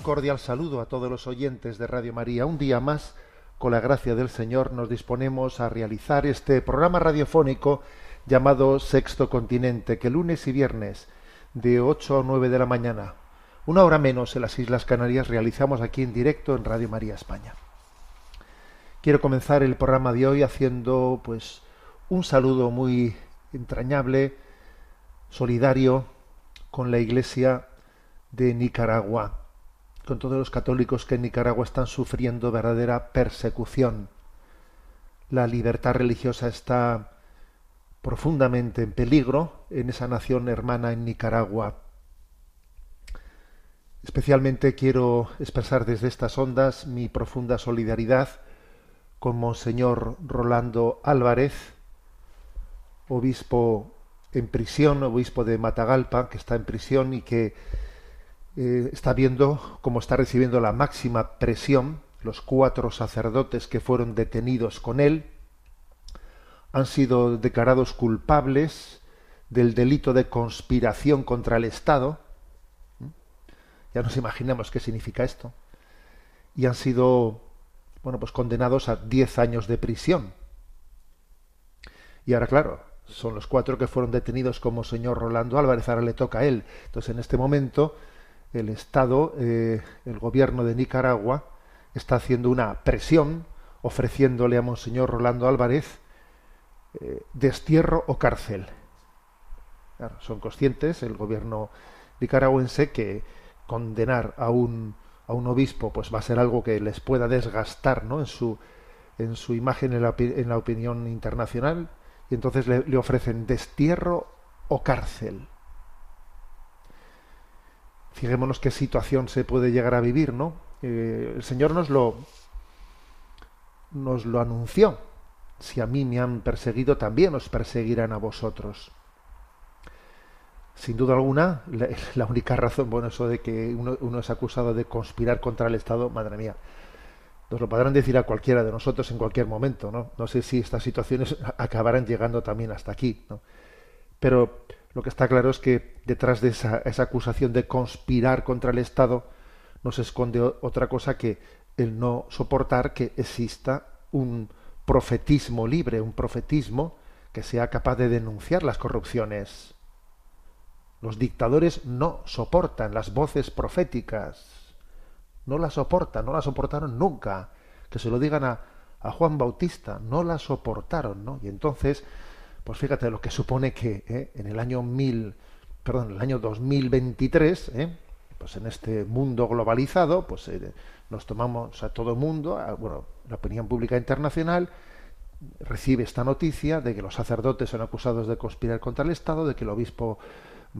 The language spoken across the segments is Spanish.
Un cordial saludo a todos los oyentes de Radio María. Un día más, con la gracia del Señor, nos disponemos a realizar este programa radiofónico llamado Sexto Continente, que lunes y viernes, de 8 a 9 de la mañana, una hora menos en las Islas Canarias, realizamos aquí en directo en Radio María España. Quiero comenzar el programa de hoy haciendo pues un saludo muy entrañable, solidario con la Iglesia de Nicaragua, todos los católicos que en Nicaragua están sufriendo verdadera persecución. La libertad religiosa está profundamente en peligro en esa nación hermana en Nicaragua. Especialmente quiero expresar desde estas ondas mi profunda solidaridad con Monseñor Rolando Álvarez, obispo en prisión, obispo de Matagalpa, que está en prisión y que eh, está viendo cómo está recibiendo la máxima presión. Los cuatro sacerdotes que fueron detenidos con él han sido declarados culpables del delito de conspiración contra el Estado. ¿Mm? Ya nos imaginamos qué significa esto. Y han sido, bueno, pues condenados a diez años de prisión. Y ahora, claro, son los cuatro que fueron detenidos como señor Rolando Álvarez, ahora le toca a él. Entonces, en este momento, el Estado, eh, el gobierno de Nicaragua, está haciendo una presión, ofreciéndole a Monseñor Rolando Álvarez eh, destierro o cárcel. Son conscientes, el gobierno nicaragüense, que condenar a un, a un obispo pues va a ser algo que les pueda desgastar ¿no? en, su, en su imagen en la, en la opinión internacional, y entonces le ofrecen destierro o cárcel. Fijémonos qué situación se puede llegar a vivir, ¿no? Eh, el Señor nos lo nos lo anunció. Si a mí me han perseguido, también os perseguirán a vosotros. Sin duda alguna, la, única razón, bueno, eso de que uno, uno es acusado de conspirar contra el Estado, madre mía, nos lo podrán decir a cualquiera de nosotros en cualquier momento, ¿no? No sé si estas situaciones acabarán llegando también hasta aquí, ¿no? Pero lo que está claro es que detrás de esa, esa acusación de conspirar contra el Estado no se esconde otra cosa que el no soportar que exista un profetismo libre, un profetismo que sea capaz de denunciar las corrupciones. Los dictadores no soportan las voces proféticas, no las soportan, no las soportaron nunca. Que se lo digan a, a Juan Bautista, no la soportaron, ¿no? Y entonces, pues fíjate lo que supone que ¿eh? en el año mil, perdón, en el año 2023, ¿eh? pues en este mundo globalizado, pues eh, nos tomamos a todo mundo, a, bueno, la opinión pública internacional recibe esta noticia de que los sacerdotes son acusados de conspirar contra el Estado, de que el obispo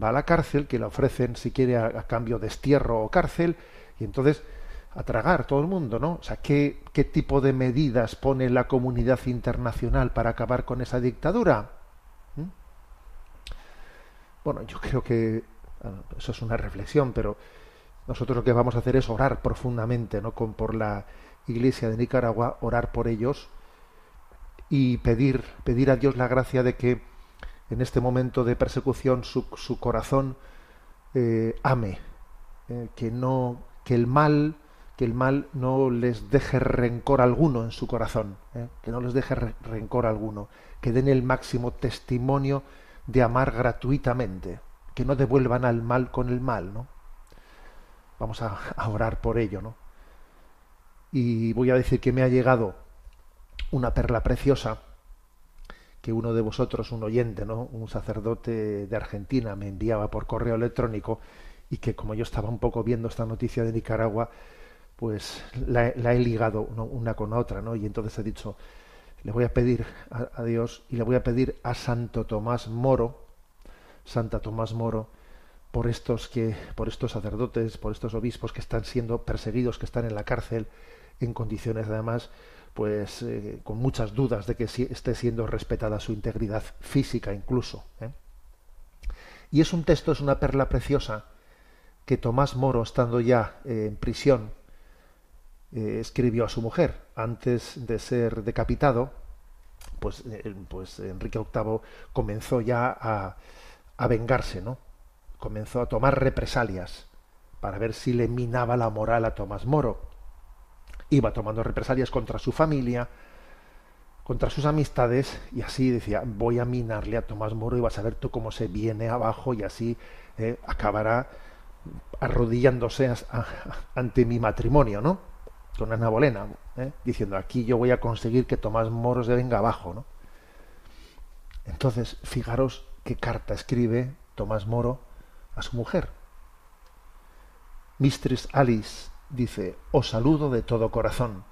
va a la cárcel, que le ofrecen, si quiere, a cambio destierro o cárcel, y entonces a tragar todo el mundo, ¿no? O sea, ¿qué, ¿qué tipo de medidas pone la comunidad internacional para acabar con esa dictadura? ¿Mm? Bueno, yo creo que bueno, eso es una reflexión, pero nosotros lo que vamos a hacer es orar profundamente, ¿no? Con, por la Iglesia de Nicaragua, orar por ellos y pedir, pedir a Dios la gracia de que en este momento de persecución su, su corazón eh, ame, eh, que no, que el mal, que el mal no les deje rencor alguno en su corazón, ¿eh? que no les deje re- rencor alguno, que den el máximo testimonio de amar gratuitamente, que no devuelvan al mal con el mal, ¿no? Vamos a, a orar por ello, ¿no? Y voy a decir que me ha llegado una perla preciosa que uno de vosotros, un oyente, ¿no? un sacerdote de Argentina, me enviaba por correo electrónico y que como yo estaba un poco viendo esta noticia de Nicaragua, pues la, he ligado una con otra, ¿no? Y entonces he dicho, le voy a pedir a, Dios y le voy a pedir a Santo Tomás Moro, Santa Tomás Moro, por estos que, por estos sacerdotes, por estos obispos que están siendo perseguidos, que están en la cárcel, en condiciones además pues eh, con muchas dudas de que esté siendo respetada su integridad física incluso. ¿eh? Y es un texto, es una perla preciosa que Tomás Moro, estando ya eh, en prisión, escribió a su mujer antes de ser decapitado. Pues, pues Enrique VIII comenzó ya a, a vengarse, ¿no? Comenzó a tomar represalias para ver si le minaba la moral a Tomás Moro iba tomando represalias contra su familia, contra sus amistades, y así decía, voy a minarle a Tomás Moro y vas a ver tú cómo se viene abajo y así eh, acabará arrodillándose ante mi matrimonio, ¿no? Con Ana Bolena, ¿eh? diciendo, aquí yo voy a conseguir que Tomás Moro se venga abajo, ¿no? Entonces, fijaros qué carta escribe Tomás Moro a su mujer. Mistress Alice, dice, os saludo de todo corazón.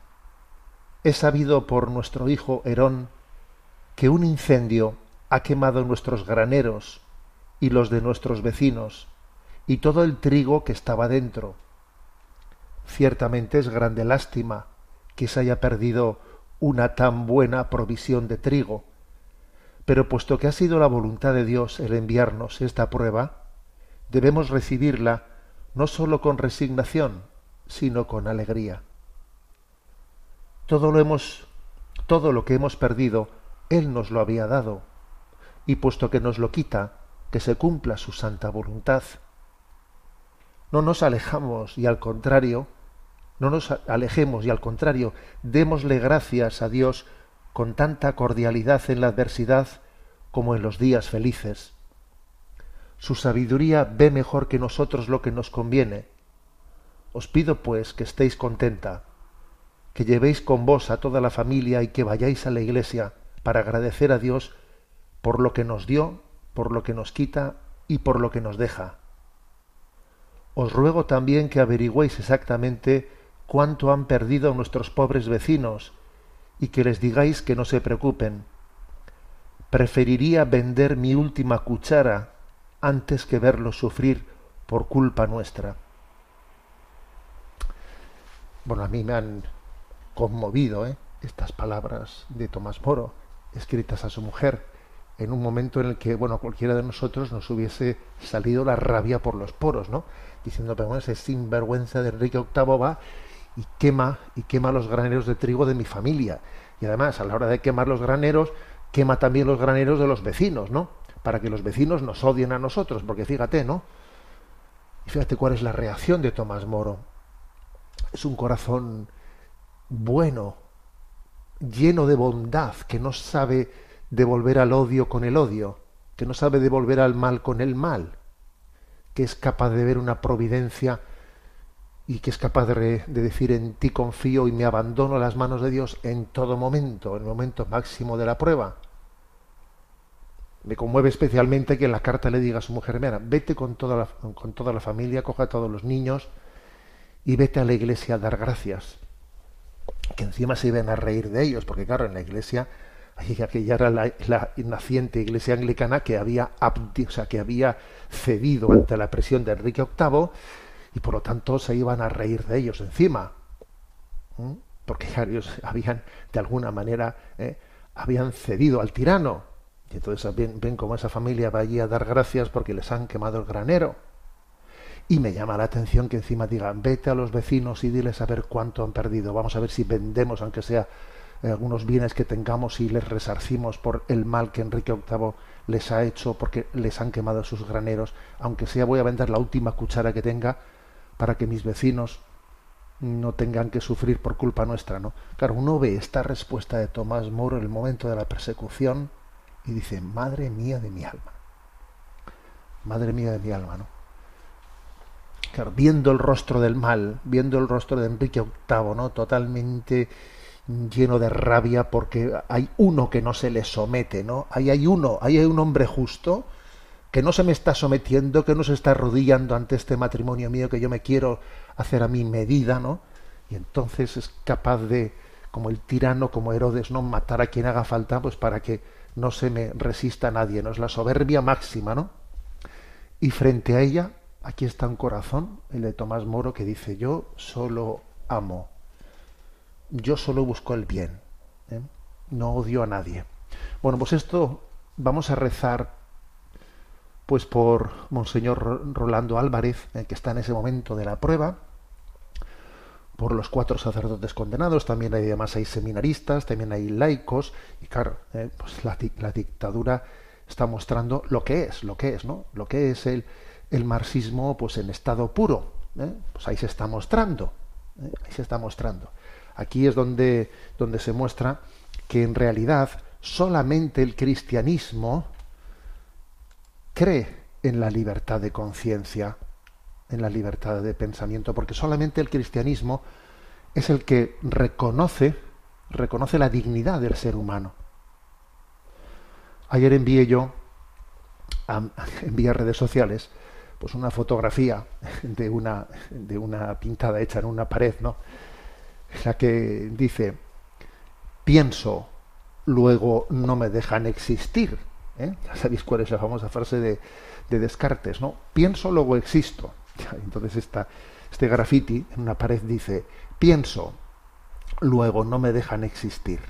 He sabido por nuestro hijo Herón que un incendio ha quemado nuestros graneros y los de nuestros vecinos y todo el trigo que estaba dentro. Ciertamente es grande lástima que se haya perdido una tan buena provisión de trigo, pero puesto que ha sido la voluntad de Dios el enviarnos esta prueba, debemos recibirla no sólo con resignación, sino con alegría. Todo lo hemos todo lo que hemos perdido él nos lo había dado, y puesto que nos lo quita, que se cumpla su santa voluntad. No nos alejamos y al contrario, no nos alejemos y al contrario, démosle gracias a Dios con tanta cordialidad en la adversidad como en los días felices. Su sabiduría ve mejor que nosotros lo que nos conviene os pido pues que estéis contenta, que llevéis con vos a toda la familia y que vayáis a la iglesia para agradecer a Dios por lo que nos dio, por lo que nos quita y por lo que nos deja. Os ruego también que averigüéis exactamente cuánto han perdido nuestros pobres vecinos y que les digáis que no se preocupen. Preferiría vender mi última cuchara antes que verlos sufrir por culpa nuestra bueno, a mí me han conmovido ¿eh? estas palabras de Tomás Moro, escritas a su mujer, en un momento en el que, bueno, cualquiera de nosotros nos hubiese salido la rabia por los poros, ¿no? Diciendo, pero bueno, ese sinvergüenza de Enrique VIII va y quema, y quema los graneros de trigo de mi familia. Y además, a la hora de quemar los graneros, quema también los graneros de los vecinos, ¿no? Para que los vecinos nos odien a nosotros, porque fíjate, ¿no? Y fíjate cuál es la reacción de Tomás Moro es un corazón bueno, lleno de bondad, que no sabe devolver al odio con el odio, que no sabe devolver al mal con el mal, que es capaz de ver una providencia y que es capaz de, decir en ti confío y me abandono a las manos de Dios en todo momento, en el momento máximo de la prueba. Me conmueve especialmente que en la carta le diga a su mujer, mira, vete con toda la, con toda la familia, coja a todos los niños, y vete a la iglesia a dar gracias. Que encima se iban a reír de ellos, porque claro, en la iglesia, aquella era la, naciente iglesia anglicana que había, o sea, que había cedido ante la presión de Enrique VIII y por lo tanto se iban a reír de ellos encima. Porque ya ellos habían, de alguna manera, ¿eh? habían cedido al tirano. Y entonces ven, ven cómo esa familia va allí a dar gracias porque les han quemado el granero. Y me llama la atención que encima digan, vete a los vecinos y diles a ver cuánto han perdido. Vamos a ver si vendemos, aunque sea eh, algunos bienes que tengamos y les resarcimos por el mal que Enrique VIII les ha hecho porque les han quemado sus graneros. Aunque sea voy a vender la última cuchara que tenga para que mis vecinos no tengan que sufrir por culpa nuestra, ¿no? Claro, uno ve esta respuesta de Tomás Moro en el momento de la persecución y dice, madre mía de mi alma. Madre mía de mi alma, ¿no? viendo el rostro del mal, viendo el rostro de Enrique VIII, ¿no? Totalmente lleno de rabia porque hay uno que no se le somete, ¿no? Ahí hay uno, ahí hay un hombre justo que no se me está sometiendo, que no se está arrodillando ante este matrimonio mío que yo me quiero hacer a mi medida, ¿no? Y entonces es capaz de, como el tirano, como Herodes, no matar a quien haga falta, pues para que no se me resista nadie, ¿no? Es la soberbia máxima, ¿no? Y frente a ella, aquí está un corazón, el de Tomás Moro, que dice, yo solo amo, yo solo busco el bien, ¿eh? no odio a nadie. Bueno, pues esto vamos a rezar pues por Monseñor Rolando Álvarez, eh, que está en ese momento de la prueba, por los cuatro sacerdotes condenados, también hay además hay seminaristas, también hay laicos, y claro, eh, pues la, la, dictadura está mostrando lo que es, lo que es, ¿no? Lo que es el, el marxismo, pues en estado puro, ¿eh? pues ahí se está mostrando, ¿eh? ahí se está mostrando. Aquí es donde, donde se muestra que en realidad solamente el cristianismo cree en la libertad de conciencia, en la libertad de pensamiento, porque solamente el cristianismo es el que reconoce, reconoce la dignidad del ser humano. Ayer envié yo, a, envié a redes sociales, pues una fotografía de una, de una pintada hecha en una pared, ¿no? La que dice, pienso, luego no me dejan existir. ¿Eh? Ya sabéis cuál es la famosa frase de, de Descartes, ¿no? Pienso, luego existo. Entonces este graffiti en una pared dice, pienso, luego no me dejan existir.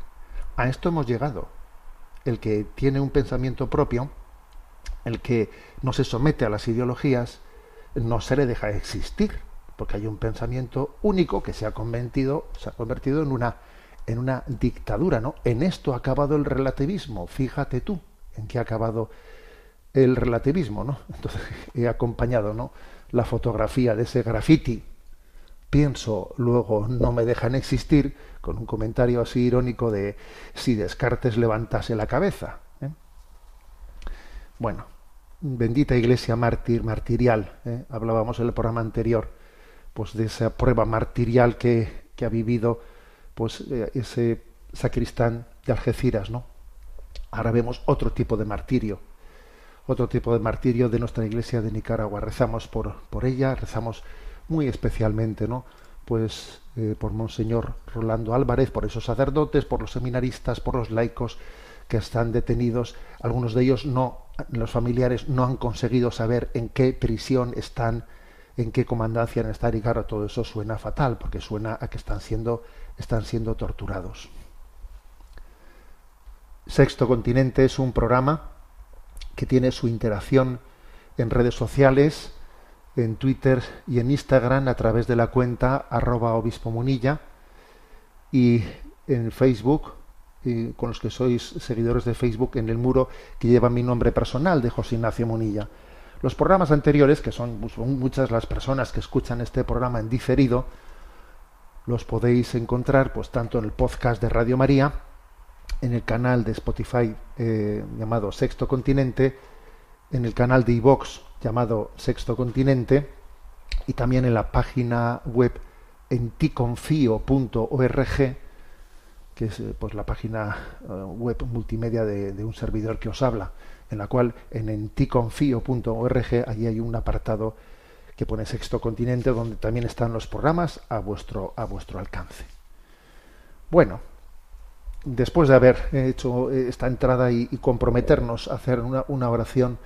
A esto hemos llegado. El que tiene un pensamiento propio, el que no se somete a las ideologías, no se le deja existir, porque hay un pensamiento único que se ha convertido, se ha convertido en una, en una dictadura, ¿no? En esto ha acabado el relativismo, fíjate tú, en qué ha acabado el relativismo, ¿no? Entonces he acompañado, ¿no? la fotografía de ese graffiti, pienso, luego no me dejan existir, con un comentario así irónico de si Descartes levantase la cabeza. ¿eh? Bueno, bendita iglesia mártir, martirial, ¿eh? hablábamos en el programa anterior, pues de esa prueba martirial que, que ha vivido pues eh, ese sacristán de Algeciras, ¿no? Ahora vemos otro tipo de martirio, otro tipo de martirio de nuestra iglesia de Nicaragua. Rezamos por, por ella, rezamos muy especialmente, ¿no? Pues eh, por Monseñor Rolando Álvarez, por esos sacerdotes, por los seminaristas, por los laicos que están detenidos. Algunos de ellos no, los familiares no han conseguido saber en qué prisión están, en qué comandancia estar, y claro, todo eso suena fatal, porque suena a que están siendo, están siendo torturados. Sexto Continente es un programa que tiene su interacción en redes sociales, en Twitter y en Instagram a través de la cuenta arroba obispo munilla y en Facebook, con los que sois seguidores de Facebook, en el muro que lleva mi nombre personal de José Ignacio Munilla. Los programas anteriores, que son muchas las personas que escuchan este programa en diferido, los podéis encontrar pues tanto en el podcast de Radio María, en el canal de Spotify eh, llamado Sexto Continente, en el canal de iVox llamado Sexto Continente y también en la página web enticonfio.org, que es eh, pues la página uh, web multimedia de, un servidor que os habla, en la cual en enticonfio.org allí hay un apartado que pone Sexto Continente donde también están los programas a vuestro a vuestro alcance. Bueno, después de haber hecho esta entrada y, comprometernos a hacer una, oración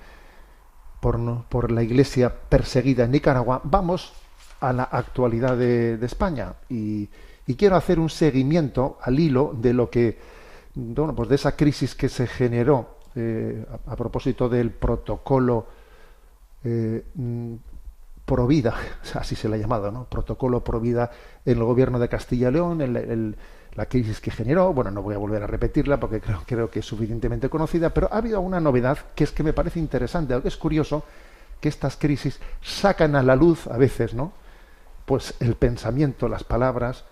por, por, la iglesia perseguida en Nicaragua, vamos a la actualidad de, España. Y, quiero hacer un seguimiento al hilo de lo que, bueno, pues de esa crisis que se generó eh, a, propósito del protocolo eh, pro vida, así se le ha llamado, ¿no? Protocolo pro vida en el gobierno de Castilla y León, el la crisis que generó, bueno, no voy a volver a repetirla porque creo, creo que es suficientemente conocida, pero ha habido una novedad que es que me parece interesante, es curioso que estas crisis sacan a la luz a veces, ¿no? Pues el pensamiento, las palabras,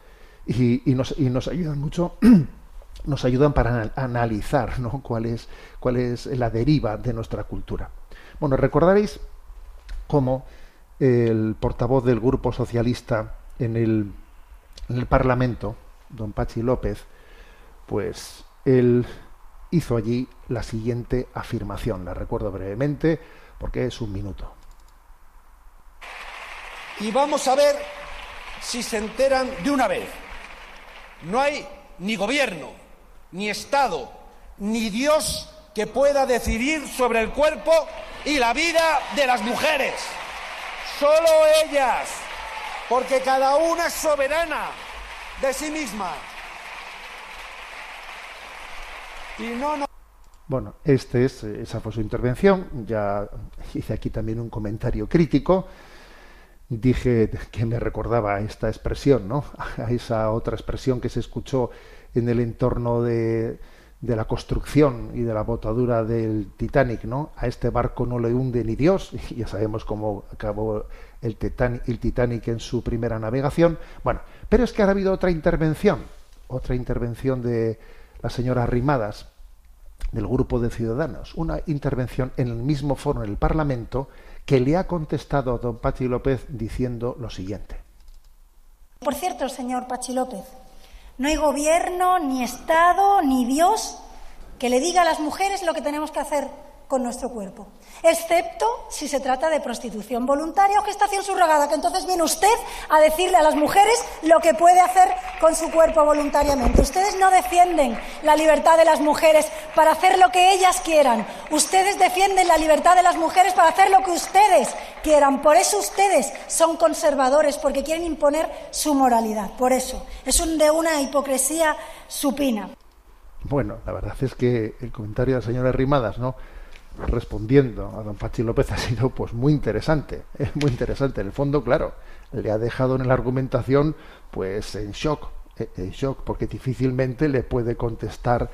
y, y, nos, y nos ayudan mucho, nos ayudan para analizar, ¿no? Cuál es, cuál es la deriva de nuestra cultura. Bueno, recordaréis cómo el portavoz del Grupo Socialista en el, en el Parlamento, don Pachi López, pues él hizo allí la siguiente afirmación. La recuerdo brevemente porque es un minuto. Y vamos a ver si se enteran de una vez. No hay ni gobierno, ni Estado, ni Dios que pueda decidir sobre el cuerpo y la vida de las mujeres. Solo ellas, porque cada una es soberana de sí misma. Bueno, este es, esa fue su intervención. Ya hice aquí también un comentario crítico. Dije que me recordaba a esta expresión, ¿no? A esa otra expresión que se escuchó en el entorno de, de la construcción y de la botadura del Titanic, ¿no? A este barco no le hunde ni Dios, y ya sabemos cómo acabó el Titanic, el Titanic en su primera navegación. Bueno, pero es que ha habido otra intervención, otra intervención de la señora Rimadas, del grupo de ciudadanos, una intervención en el mismo foro en el Parlamento que le ha contestado a don Pachi López diciendo lo siguiente. Por cierto, señor Pachi López, no hay gobierno, ni Estado, ni Dios que le diga a las mujeres lo que tenemos que hacer con nuestro cuerpo, excepto si se trata de prostitución voluntaria o gestación subrogada, que entonces viene usted a decirle a las mujeres lo que puede hacer con su cuerpo voluntariamente. Ustedes no defienden la libertad de las mujeres para hacer lo que ellas quieran. Ustedes defienden la libertad de las mujeres para hacer lo que ustedes quieran. Por eso ustedes son conservadores, porque quieren imponer su moralidad. Por eso. Es un, de una hipocresía supina. Bueno, la verdad es que el comentario de la señora Rimadas, ¿no? Respondiendo a don Pachi López ha sido pues muy interesante, es muy interesante. En el fondo, claro, le ha dejado en la argumentación pues en shock, eh, en shock, porque difícilmente le puede contestar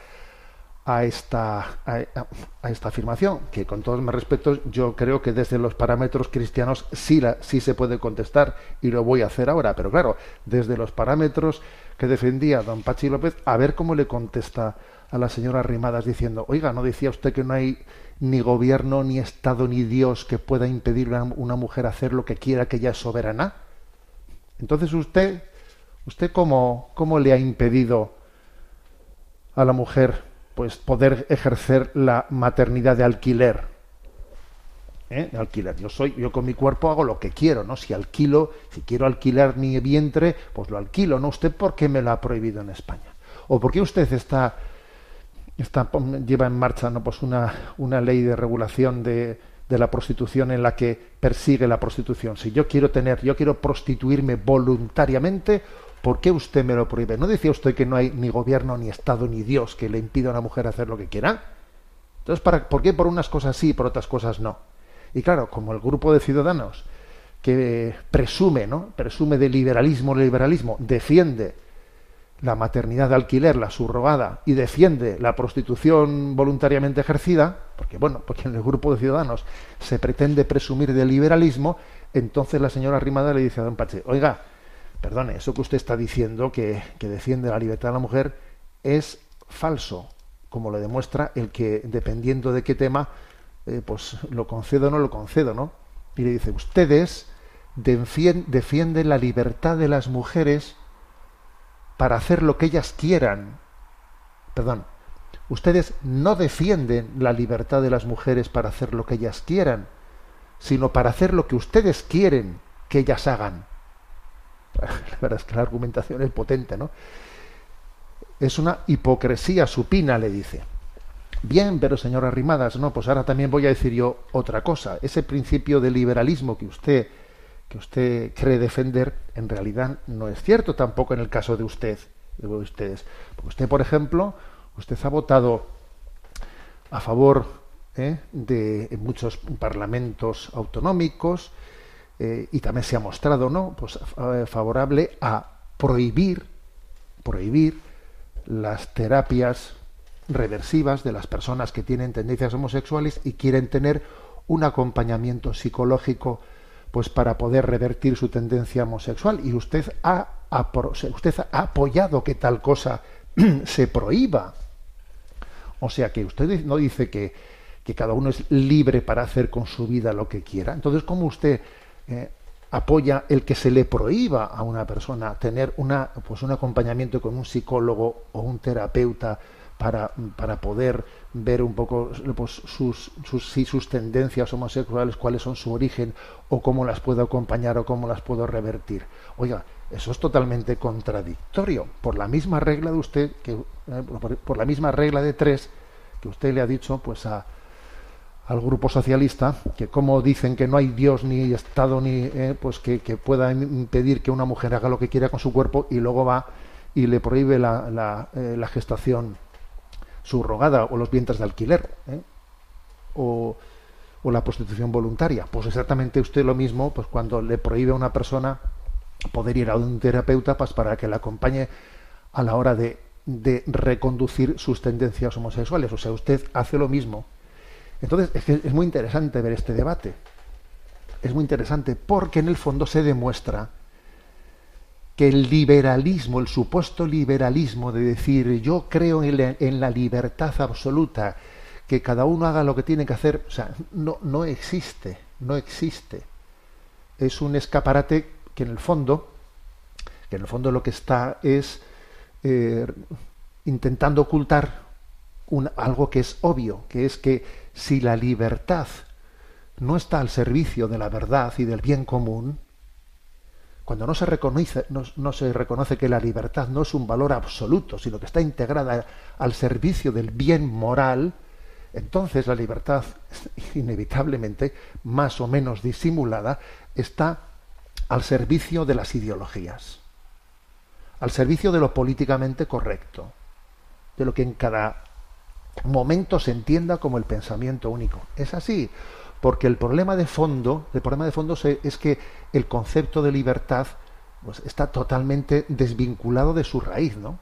a esta, a, esta afirmación, que con todos mis respetos yo creo que desde los parámetros cristianos sí, la, sí se puede contestar y lo voy a hacer ahora, pero claro, desde los parámetros que defendía don Pachi López, a ver cómo le contesta a la señora Rimadas diciendo, oiga, ¿no decía usted que no hay ni gobierno, ni Estado, ni Dios que pueda impedir a una mujer hacer lo que quiera, que ella es soberana? Entonces usted, usted cómo, cómo le ha impedido a la mujer pues poder ejercer la maternidad de alquiler. ¿Eh? De alquiler. Yo soy, yo con mi cuerpo hago lo que quiero, ¿no? Si alquilo, si quiero alquilar mi vientre, pues lo alquilo, ¿no? ¿Usted por qué me lo ha prohibido en España? ¿O por qué usted está Está, lleva en marcha ¿no? pues una, una ley de regulación de, de, la prostitución en la que persigue la prostitución. Si yo quiero tener, yo quiero prostituirme voluntariamente, ¿por qué usted me lo prohíbe? ¿No decía usted que no hay ni gobierno, ni Estado, ni Dios que le impida a una mujer hacer lo que quiera? Entonces, ¿para, ¿por qué por unas cosas sí y por otras cosas no? Y claro, como el grupo de ciudadanos que presume, ¿no? Presume de liberalismo, liberalismo, defiende la maternidad de alquiler, la subrogada, y defiende la prostitución voluntariamente ejercida, porque bueno, porque en el grupo de ciudadanos se pretende presumir de liberalismo, entonces la señora Rimada le dice a don Pache, oiga, perdone, eso que usted está diciendo, que, que defiende la libertad de la mujer, es falso, como lo demuestra el que, dependiendo de qué tema, eh, pues lo concedo o no lo concedo, ¿no? Y le dice, ustedes defienden la libertad de las mujeres, para hacer lo que ellas quieran. Perdón, ustedes no defienden la libertad de las mujeres para hacer lo que ellas quieran, sino para hacer lo que ustedes quieren que ellas hagan. La verdad es que la argumentación es potente, ¿no? Es una hipocresía supina, le dice. Bien, pero señora Rimadas, no, pues ahora también voy a decir yo otra cosa. Ese principio de liberalismo que usted que usted cree defender en realidad no es cierto tampoco en el caso de usted, de ustedes. Porque usted, por ejemplo, usted ha votado a favor ¿eh? de muchos parlamentos autonómicos eh, y también se ha mostrado, ¿no? Pues favorable a prohibir, prohibir las terapias reversivas de las personas que tienen tendencias homosexuales y quieren tener un acompañamiento psicológico pues para poder revertir su tendencia homosexual y usted ha, usted ha apoyado que tal cosa se prohíba. O sea que usted no dice que, que, cada uno es libre para hacer con su vida lo que quiera. Entonces, ¿cómo usted eh, apoya el que se le prohíba a una persona tener una, pues un acompañamiento con un psicólogo o un terapeuta para, para poder ver un poco pues, sus, sus, si sus tendencias homosexuales, cuáles son su origen, o cómo las puedo acompañar o cómo las puedo revertir. Oiga, eso es totalmente contradictorio. Por la misma regla de usted, que, eh, por, la misma regla de tres que usted le ha dicho, pues a, al grupo socialista, que como dicen que no hay Dios ni Estado ni eh, pues que, que, pueda impedir que una mujer haga lo que quiera con su cuerpo y luego va y le prohíbe la, la, eh, la gestación subrogada o los vientres de alquiler ¿eh? o, o, la prostitución voluntaria. Pues exactamente usted lo mismo, pues cuando le prohíbe a una persona poder ir a un terapeuta pues para que la acompañe a la hora de, de reconducir sus tendencias homosexuales. O sea, usted hace lo mismo entonces, es, que es muy interesante ver este debate. Es muy interesante porque en el fondo se demuestra que el liberalismo, el supuesto liberalismo de decir yo creo en la, libertad absoluta, que cada uno haga lo que tiene que hacer, o sea, no, no existe, no existe. Es un escaparate que en el fondo, que en el fondo lo que está es eh, intentando ocultar un, algo que es obvio, que es que si la libertad no está al servicio de la verdad y del bien común, cuando no se reconoce, no, se reconoce que la libertad no es un valor absoluto, sino que está integrada al servicio del bien moral, entonces la libertad, inevitablemente, más o menos disimulada, está al servicio de las ideologías, al servicio de lo políticamente correcto, de lo que en cada momento se entienda como el pensamiento único. Es así, porque el problema de fondo, el problema de fondo es que el concepto de libertad pues, está totalmente desvinculado de su raíz, ¿no?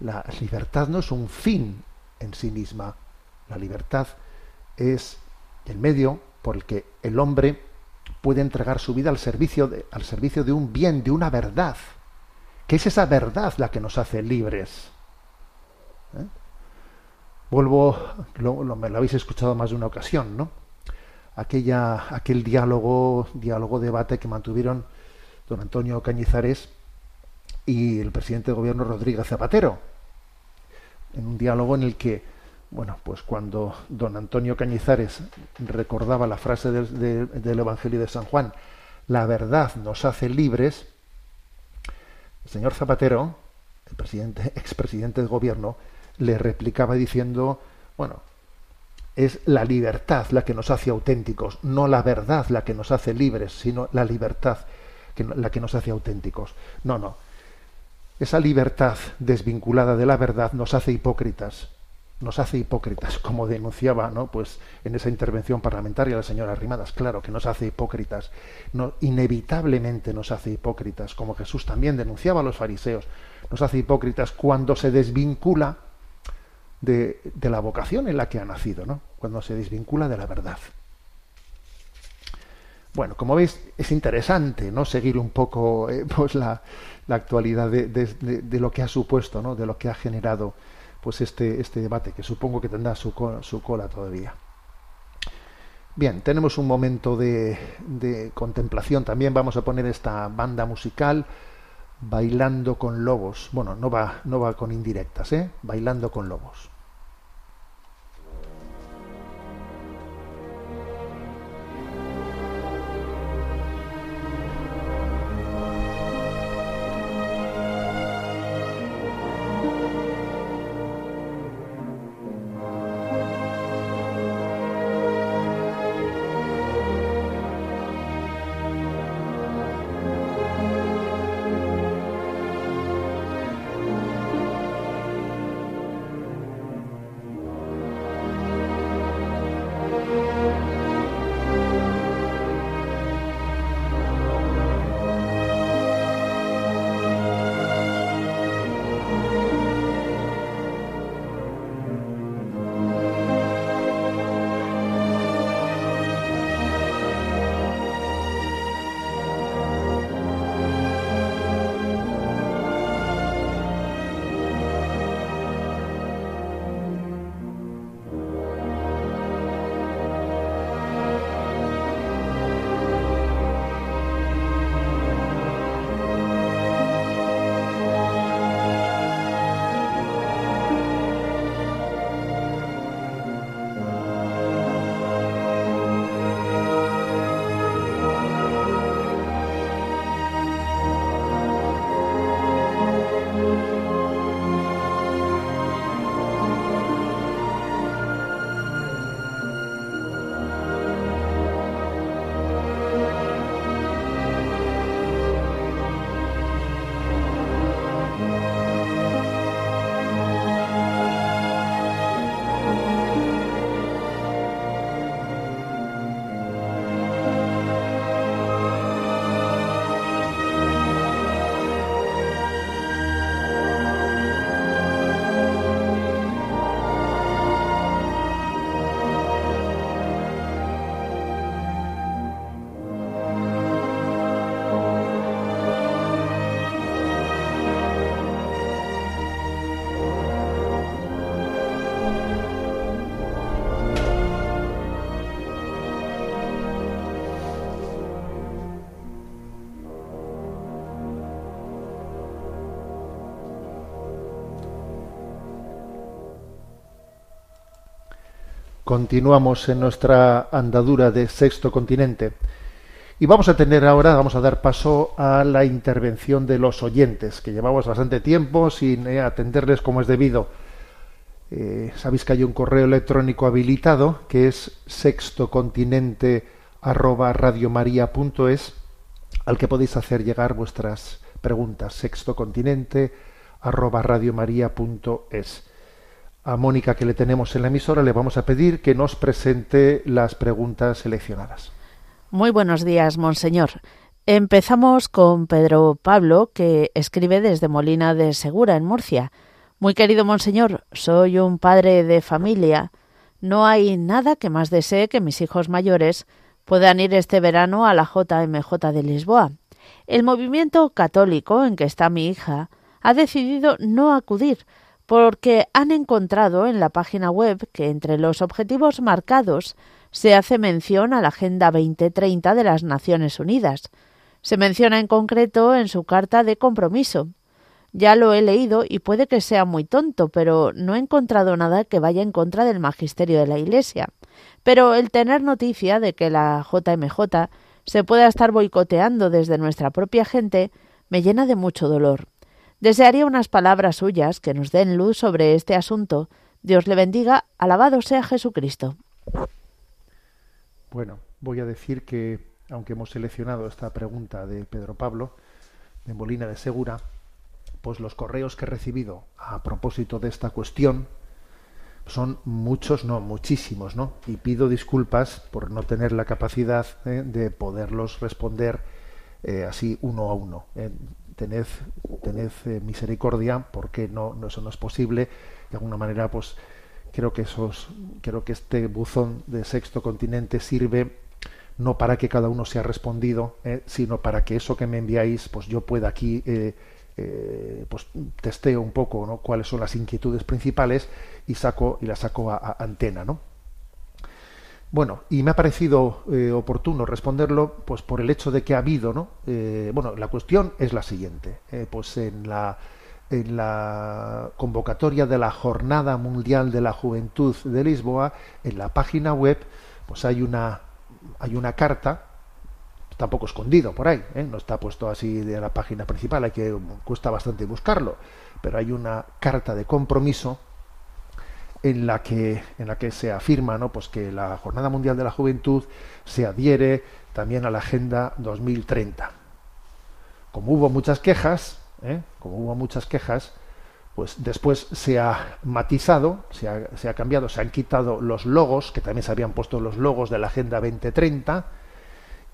La libertad no es un fin en sí misma. La libertad es el medio por el que el hombre puede entregar su vida al servicio de, al servicio de un bien, de una verdad, que es esa verdad la que nos hace libres. Vuelvo, lo, me lo habéis escuchado más de una ocasión, ¿no? Aquella, aquel diálogo, diálogo, debate que mantuvieron don Antonio Cañizares y el presidente de gobierno Rodríguez Zapatero. En un diálogo en el que, bueno, pues cuando don Antonio Cañizares recordaba la frase del, de, del Evangelio de San Juan, la verdad nos hace libres, el señor Zapatero, el presidente, expresidente del gobierno, le replicaba diciendo, bueno, es la libertad la que nos hace auténticos, no la verdad la que nos hace libres, sino la libertad que, la que nos hace auténticos. No, no. Esa libertad desvinculada de la verdad nos hace hipócritas, nos hace hipócritas, como denunciaba, ¿no? Pues en esa intervención parlamentaria la señora Rimadas, claro que nos hace hipócritas, no, inevitablemente nos hace hipócritas, como Jesús también denunciaba a los fariseos, nos hace hipócritas cuando se desvincula de, la vocación en la que ha nacido, ¿no? cuando se desvincula de la verdad. Bueno, como veis, es interesante ¿no? seguir un poco eh, pues la, la actualidad de, de, lo que ha supuesto, ¿no? de lo que ha generado pues este, este debate, que supongo que tendrá su, su cola todavía. Bien, tenemos un momento de, de contemplación. También vamos a poner esta banda musical bailando con lobos. Bueno, no va, no va con indirectas, ¿eh? Bailando con lobos. Continuamos en nuestra andadura de sexto continente. Y vamos a tener ahora, vamos a dar paso a la intervención de los oyentes, que llevamos bastante tiempo sin eh, atenderles como es debido. Eh, Sabéis que hay un correo electrónico habilitado que es sextocontinente arroba radiomaria.es al que podéis hacer llegar vuestras preguntas. Sextocontinente arroba radiomaria.es. A Mónica que le tenemos en la emisora le vamos a pedir que nos presente las preguntas seleccionadas. Muy buenos días, monseñor. Empezamos con Pedro Pablo, que escribe desde Molina de Segura, en Murcia. Muy querido monseñor, soy un padre de familia. No hay nada que más desee que mis hijos mayores puedan ir este verano a la JMJ de Lisboa. El movimiento católico en que está mi hija ha decidido no acudir porque han encontrado en la página web que entre los objetivos marcados se hace mención a la Agenda 2030 de las Naciones Unidas. Se menciona en concreto en su carta de compromiso. Ya lo he leído y puede que sea muy tonto, pero no he encontrado nada que vaya en contra del magisterio de la Iglesia. Pero el tener noticia de que la JMJ se pueda estar boicoteando desde nuestra propia gente me llena de mucho dolor. Desearía unas palabras suyas que nos den luz sobre este asunto. Dios le bendiga. Alabado sea Jesucristo. Bueno, voy a decir que, aunque hemos seleccionado esta pregunta de Pedro Pablo, de Molina de Segura, pues los correos que he recibido a propósito de esta cuestión son muchos, no, muchísimos, ¿no? Y pido disculpas por no tener la capacidad eh, de poderlos responder eh, así uno a uno. Eh, tened, tened eh, misericordia porque no, no, eso no es posible. De alguna manera, pues creo que esos, creo que este buzón de sexto continente sirve no para que cada uno sea respondido, eh, sino para que eso que me enviáis, pues yo pueda aquí eh, eh, pues testeo un poco ¿no? cuáles son las inquietudes principales y saco y las saco a, a antena, ¿no? Bueno, y me ha parecido eh, oportuno responderlo, pues por el hecho de que ha habido, ¿no? Eh, bueno, la cuestión es la siguiente, eh, pues en la en la convocatoria de la Jornada Mundial de la Juventud de Lisboa, en la página web, pues hay una hay una carta, está un poco escondido por ahí, ¿eh? no está puesto así de la página principal, hay que cuesta bastante buscarlo, pero hay una carta de compromiso en la que en la que se afirma ¿no? pues que la Jornada Mundial de la Juventud se adhiere también a la Agenda 2030. Como hubo muchas quejas, ¿eh? como hubo muchas quejas, pues después se ha matizado, se ha, se ha, cambiado, se han quitado los logos, que también se habían puesto los logos de la Agenda 2030,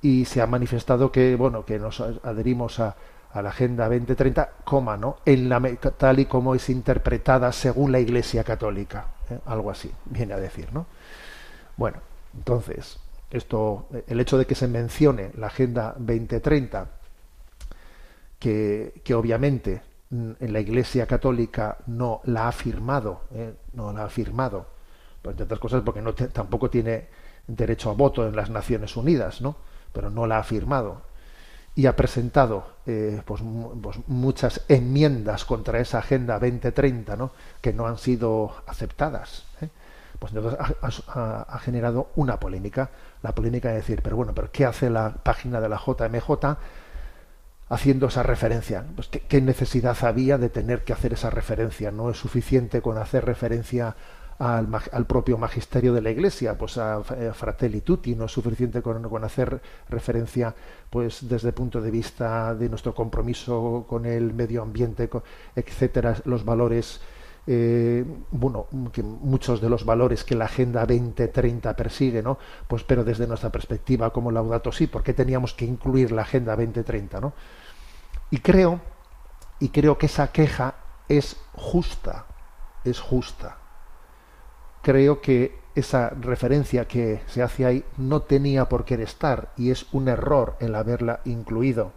y se ha manifestado que bueno que nos adherimos a, a la Agenda 2030, coma, ¿no? En la, tal y como es interpretada según la Iglesia Católica. ¿eh? Algo así, viene a decir, ¿no? Bueno, entonces, esto, el hecho de que se mencione la Agenda 2030, que, obviamente en la Iglesia Católica no la ha firmado, ¿eh? no la ha firmado, pues entre otras cosas porque no tampoco tiene derecho a voto en las Naciones Unidas, ¿no? Pero no la ha firmado y ha presentado eh, pues, pues, muchas enmiendas contra esa Agenda 2030 ¿no? que no han sido aceptadas. ¿eh? Pues entonces ha, generado una polémica. La polémica de decir, pero bueno, pero ¿qué hace la página de la JMJ haciendo esa referencia? Pues ¿qué, qué necesidad había de tener que hacer esa referencia? No es suficiente con hacer referencia al, al, propio magisterio de la Iglesia, pues a, a Fratelli Tutti, no es suficiente con, hacer referencia, pues desde el punto de vista de nuestro compromiso con el medio ambiente, etcétera, los valores, eh, bueno, que muchos de los valores que la Agenda 2030 persigue, ¿no? Pues pero desde nuestra perspectiva como Laudato Si, ¿por qué teníamos que incluir la Agenda 2030, ¿no? Y creo, y creo que esa queja es justa, es justa creo que esa referencia que se hace ahí no tenía por qué estar y es un error el haberla incluido.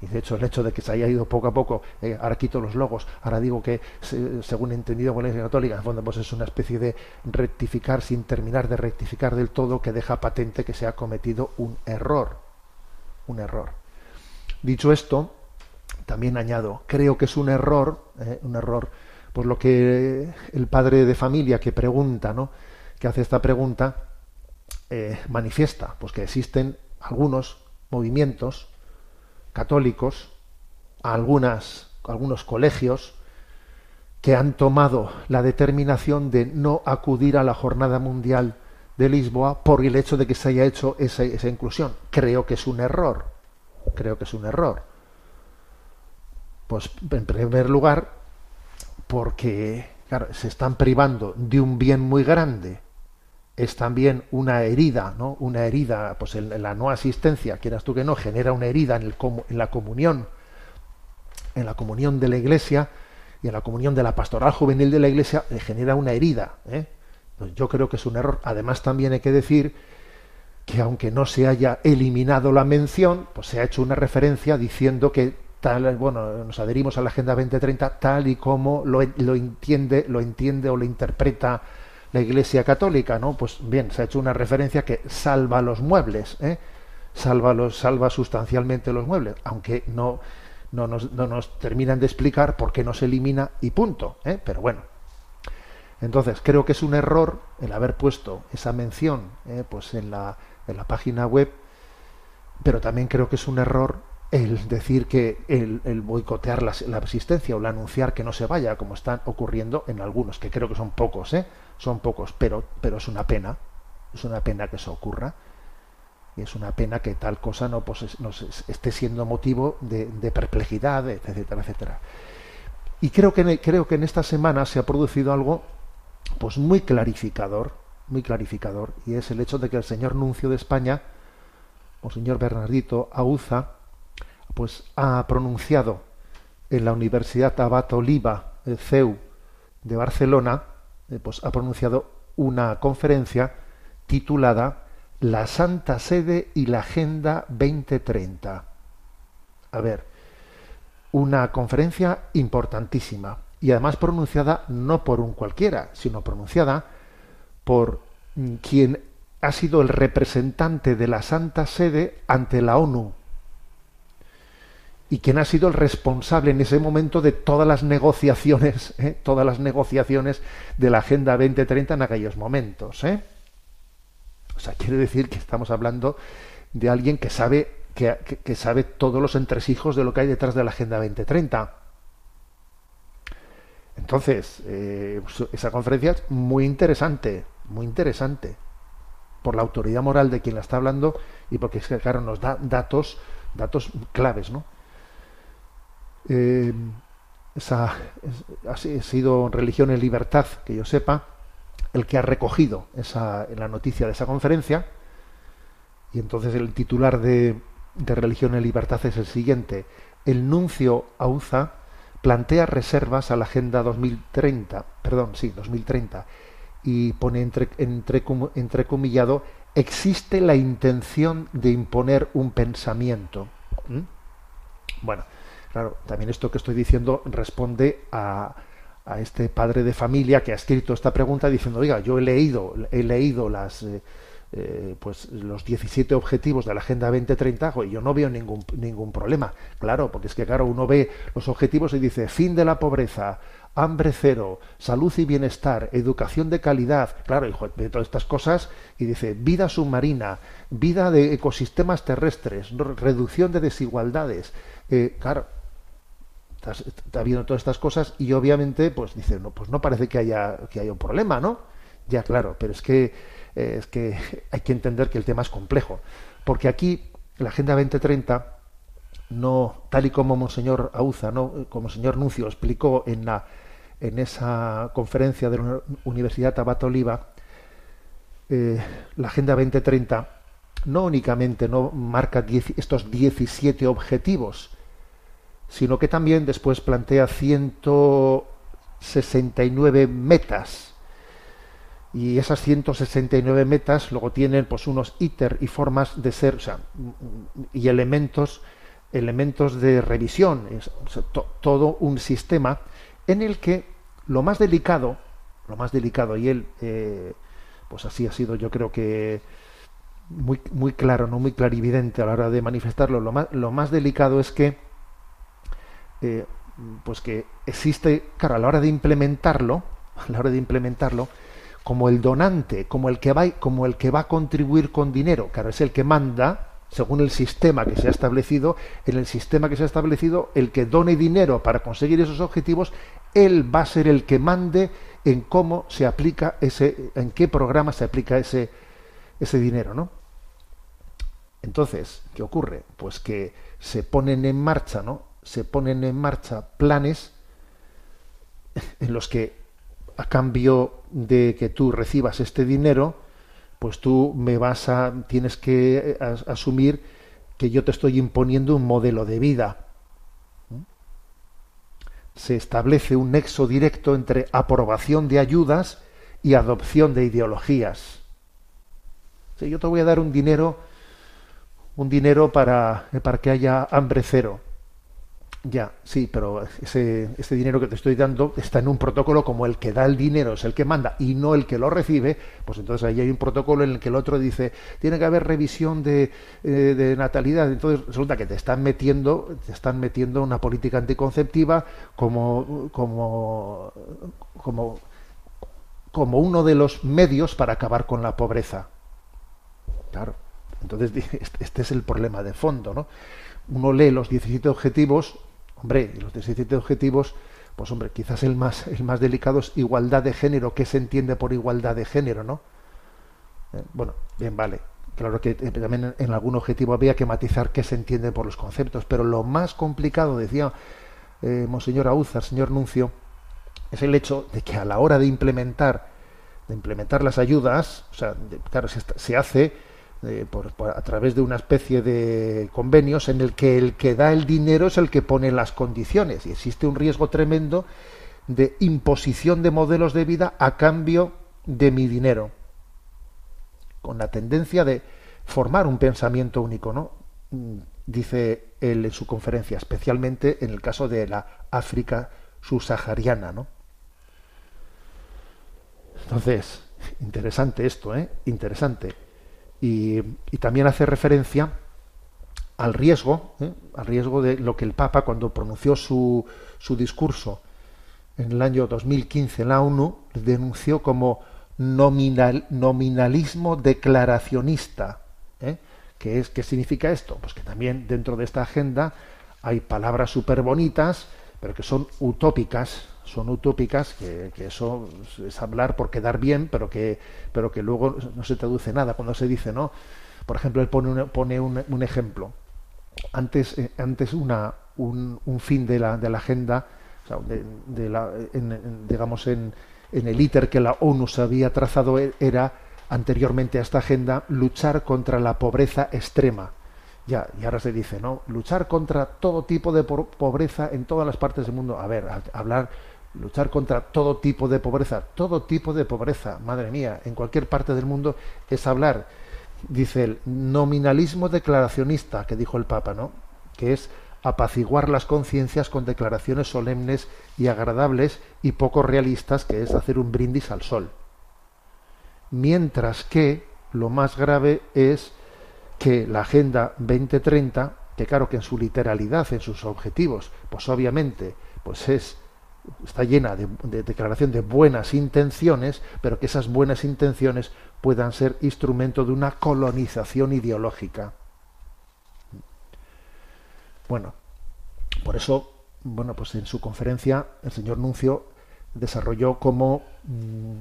Y de hecho el hecho de que se haya ido poco a poco, eh, ahora quito los logos, ahora digo que se, según he entendido con la Iglesia Católica, en fondo pues es una especie de rectificar sin terminar de rectificar del todo que deja patente que se ha cometido un error. Un error. Dicho esto, también añado, creo que es un error, eh, un error pues lo que el padre de familia que pregunta, ¿no? que hace esta pregunta eh, manifiesta pues que existen algunos movimientos católicos, algunas, algunos colegios que han tomado la determinación de no acudir a la jornada mundial de Lisboa por el hecho de que se haya hecho esa, esa inclusión. Creo que es un error. Creo que es un error. Pues en primer lugar, porque claro, se están privando de un bien muy grande. Es también una herida, ¿no? Una herida, pues en, la no asistencia, quieras tú que no, genera una herida en, el, en la comunión, en la comunión de la Iglesia y en la comunión de la pastoral juvenil de la Iglesia, le genera una herida. ¿eh? Pues yo creo que es un error. Además, también hay que decir que aunque no se haya eliminado la mención, pues se ha hecho una referencia diciendo que bueno, nos adherimos a la Agenda 2030 tal y como lo, lo entiende, lo entiende o lo interpreta la Iglesia Católica, ¿no? Pues bien, se ha hecho una referencia que salva los muebles, ¿eh? salva los, salva sustancialmente los muebles, aunque no, no nos, no nos terminan de explicar por qué no se elimina y punto, ¿eh? pero bueno. Entonces, creo que es un error el haber puesto esa mención ¿eh? pues en la, en la página web, pero también creo que es un error el decir que el, boicotear la, la, asistencia o el anunciar que no se vaya, como están ocurriendo en algunos, que creo que son pocos, ¿eh? son pocos, pero, pero es una pena, es una pena que eso ocurra. Y es una pena que tal cosa no pues, nos esté siendo motivo de, de, perplejidad, etcétera, etcétera. Y creo que, creo que en esta semana se ha producido algo pues muy clarificador, muy clarificador, y es el hecho de que el señor nuncio de España, o señor Bernardito Auza, pues ha pronunciado en la Universidad Abat Oliva, el CEU de Barcelona, eh, pues ha pronunciado una conferencia titulada La Santa Sede y la Agenda 2030. A ver, una conferencia importantísima y además pronunciada no por un cualquiera, sino pronunciada por quien ha sido el representante de la Santa Sede ante la ONU y quien ha sido el responsable en ese momento de todas las negociaciones, ¿eh? todas las negociaciones de la Agenda 2030 en aquellos momentos. ¿eh? O sea, quiere decir que estamos hablando de alguien que sabe, que, que, sabe todos los entresijos de lo que hay detrás de la Agenda 2030. Entonces, eh, esa conferencia es muy interesante, muy interesante, por la autoridad moral de quien la está hablando y porque, claro, nos da datos, datos claves, ¿no? Eh, esa, ha sido Religión y Libertad, que yo sepa, el que ha recogido esa, la noticia de esa conferencia, y entonces el titular de, de Religión y Libertad es el siguiente, el nuncio Auza plantea reservas a la Agenda 2030, perdón, sí, 2030, y pone entre, entre, entrecomillado, existe la intención de imponer un pensamiento. ¿Mm? Bueno, claro, también esto que estoy diciendo responde a, a, este padre de familia que ha escrito esta pregunta diciendo, oiga, yo he leído, he leído las... Eh, eh, pues los 17 objetivos de la Agenda 2030, y yo no veo ningún, ningún problema. Claro, porque es que claro, uno ve los objetivos y dice fin de la pobreza, hambre cero, salud y bienestar, educación de calidad, claro, hijo, de todas estas cosas, y dice vida submarina, vida de ecosistemas terrestres, reducción de desigualdades, eh, claro, está viendo todas estas cosas y obviamente pues dice no pues no parece que haya que haya un problema no ya claro pero es que eh, es que hay que entender que el tema es complejo. Porque aquí la Agenda 2030 no, tal y como Monseñor Auza, ¿no? como señor Nuncio explicó en, la, en esa conferencia de la Universidad Tabat Oliva, eh, la Agenda 2030 no únicamente no marca estos 17 objetivos, sino que también después plantea 169 metas. Y esas 169 metas luego tienen pues unos íter y formas de ser o sea, y elementos elementos de revisión. Es, todo un sistema en el que lo más delicado lo más delicado y él eh, pues así ha sido yo creo que muy muy claro no muy clarividente a la hora de manifestarlo. Lo más lo más delicado es que eh, pues que existe claro a la hora de implementarlo a la hora de implementarlo como el donante, como el que va, como el que va a contribuir con dinero, claro, es el que manda, según el sistema que se ha establecido, en el sistema que se ha establecido, el que done dinero para conseguir esos objetivos, él va a ser el que mande en cómo se aplica ese, en qué programa se aplica ese, ese dinero, ¿no? Entonces, ¿qué ocurre? Pues que se ponen en marcha, ¿no? Se ponen en marcha planes en los que a cambio de que tú recibas este dinero, pues tú me vas a tienes que asumir que yo te estoy imponiendo un modelo de vida. Se establece un nexo directo entre aprobación de ayudas y adopción de ideologías. Si yo te voy a dar un dinero un dinero para, para que haya hambre cero. Ya, sí, pero ese, dinero que te estoy dando está en un protocolo como el que da el dinero es el que manda y no el que lo recibe, pues entonces ahí hay un protocolo en el que el otro dice, tiene que haber revisión de, eh, de natalidad. Entonces resulta que te están metiendo, te están metiendo una política anticonceptiva como, como, como, como uno de los medios para acabar con la pobreza. Claro. Entonces, este es el problema de fondo, ¿no? Uno lee los 17 objetivos, hombre, los 17 objetivos, pues hombre, quizás el más, el más delicado es igualdad de género. ¿Qué se entiende por igualdad de género, no? Eh, bueno, bien, vale. Claro que eh, también en algún objetivo había que matizar qué se entiende por los conceptos, pero lo más complicado, decía eh, Monseñor Auzar, señor Nuncio, es el hecho de que a la hora de implementar, de implementar las ayudas, o sea, claro, se, se hace eh, por, por, a través de una especie de convenios en el que el que da el dinero es el que pone las condiciones. Y existe un riesgo tremendo de imposición de modelos de vida a cambio de mi dinero. Con la tendencia de formar un pensamiento único no mm, dice él en su conferencia especialmente en el caso de la África subsahariana no entonces interesante esto eh interesante y, también hace referencia al riesgo, ¿eh? al riesgo de lo que el Papa cuando pronunció su, su discurso en el año 2015 en la ONU denunció como nominal, nominalismo declaracionista. ¿eh? ¿Qué, es, ¿Qué significa esto? Pues que también dentro de esta agenda hay palabras súper bonitas, pero que son utópicas, son utópicas, que, que, eso es hablar por quedar bien, pero que, pero que luego no se traduce nada. Cuando se dice, ¿no? Por ejemplo, él pone un, pone un, un ejemplo. Antes, eh, antes una, un, un, fin de la, de la agenda, o sea, de, de la, en, digamos, en, en el íter que la ONU se había trazado e, era, anteriormente a esta agenda, luchar contra la pobreza extrema. Ya, y ahora se dice, ¿no? Luchar contra todo tipo de pobreza en todas las partes del mundo. A ver, hablar luchar contra todo tipo de pobreza, todo tipo de pobreza, madre mía, en cualquier parte del mundo es hablar, dice el nominalismo declaracionista que dijo el Papa, ¿no? Que es apaciguar las conciencias con declaraciones solemnes y agradables y poco realistas, que es hacer un brindis al sol. Mientras que lo más grave es que la Agenda 2030, que claro que en su literalidad, en sus objetivos, pues obviamente, pues es está llena de, de, declaración de buenas intenciones, pero que esas buenas intenciones puedan ser instrumento de una colonización ideológica. Bueno, por eso, bueno, pues en su conferencia el señor Nuncio desarrolló cómo mm,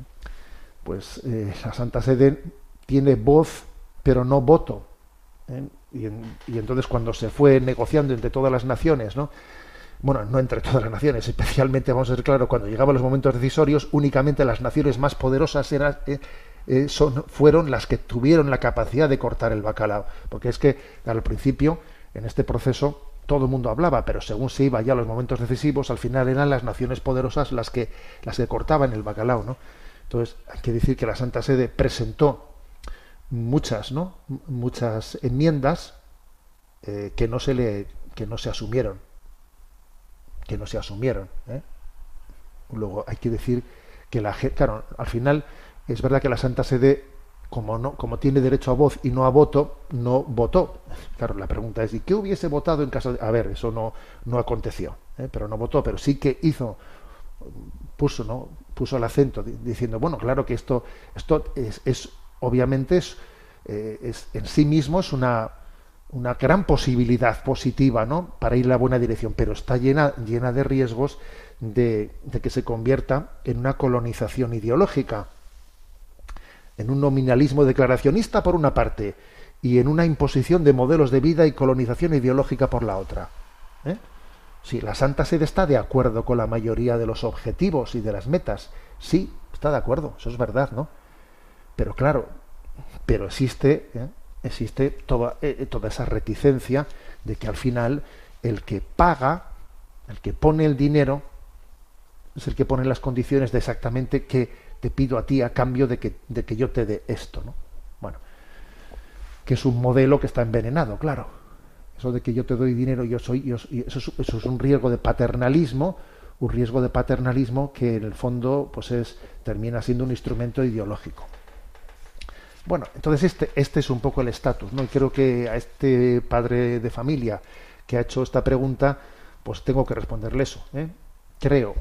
pues eh, la Santa Sede tiene voz pero no voto. ¿eh? Y entonces cuando se fue negociando entre todas las naciones, ¿no? Bueno, no entre todas las naciones, especialmente, vamos a ser claro, cuando llegaban los momentos decisorios, únicamente las naciones más poderosas eran, eh, eh, fueron las que tuvieron la capacidad de cortar el bacalao. Porque es que al principio, en este proceso, todo el mundo hablaba, pero según se iba ya a los momentos decisivos, al final eran las naciones poderosas las que, las que cortaban el bacalao, ¿no? Entonces, hay que decir que la Santa Sede presentó muchas, ¿no? muchas enmiendas eh, que no se le que no se asumieron que no se asumieron. ¿eh? Luego hay que decir que la claro, al final es verdad que la Santa Sede, como no, como tiene derecho a voz y no a voto, no votó. Claro, la pregunta es, ¿y qué hubiese votado en caso de.? A ver, eso no, no aconteció, ¿eh? pero no votó, pero sí que hizo, puso, ¿no? puso el acento di- diciendo, bueno, claro que esto, esto es, es- obviamente es, eh, es- en sí mismo es una, una gran posibilidad positiva, ¿no? Para ir en la buena dirección, pero está llena, llena de riesgos de, de que se convierta en una colonización ideológica, en un nominalismo declaracionista por una parte y en una imposición de modelos de vida y colonización ideológica por la otra. ¿eh? Sí, la Santa Sede está de acuerdo con la mayoría de los objetivos y de las metas. Sí, está de acuerdo, eso es verdad, ¿no? Pero claro, pero existe, ¿eh? Existe toda, eh, toda esa reticencia de que al final el que paga, el que pone el dinero, es el que pone las condiciones de exactamente qué te pido a ti a cambio de que, de que yo te dé esto, ¿no? Bueno, que es un modelo que está envenenado, claro. Eso de que yo te doy dinero, yo soy, yo, eso, es, eso es un riesgo de paternalismo, un riesgo de paternalismo que en el fondo, pues es termina siendo un instrumento ideológico. Bueno, entonces este, este es un poco el estatus, ¿no? Y creo que a este padre de familia que ha hecho esta pregunta, pues tengo que responderle eso. ¿eh? Creo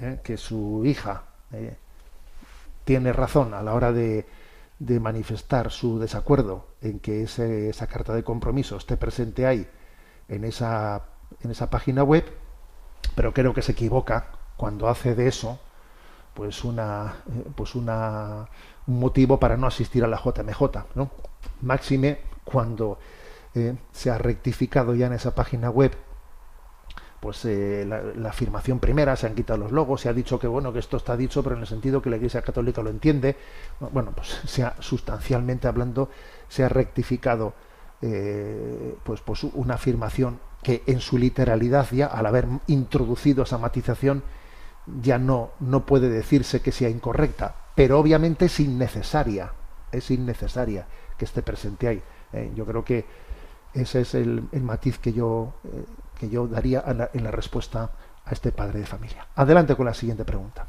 ¿eh? que su hija eh, tiene razón a la hora de, manifestar su desacuerdo en que esa carta de compromiso esté presente ahí en esa, en esa página web, pero creo que se equivoca cuando hace de eso pues una pues una un motivo para no asistir a la JMJ, ¿no? Máxime cuando eh, se ha rectificado ya en esa página web pues eh, la, afirmación primera, se han quitado los logos, se ha dicho que bueno que esto está dicho, pero en el sentido que la Iglesia Católica lo entiende. Bueno, pues se ha, sustancialmente hablando se ha rectificado eh, pues, pues una afirmación que en su literalidad ya al haber introducido esa matización ya no, no puede decirse que sea incorrecta, pero obviamente es innecesaria, es innecesaria que esté presente ahí. Eh, yo creo que ese es el, el matiz que yo, eh, que yo daría en la, en la respuesta a este padre de familia. Adelante con la siguiente pregunta.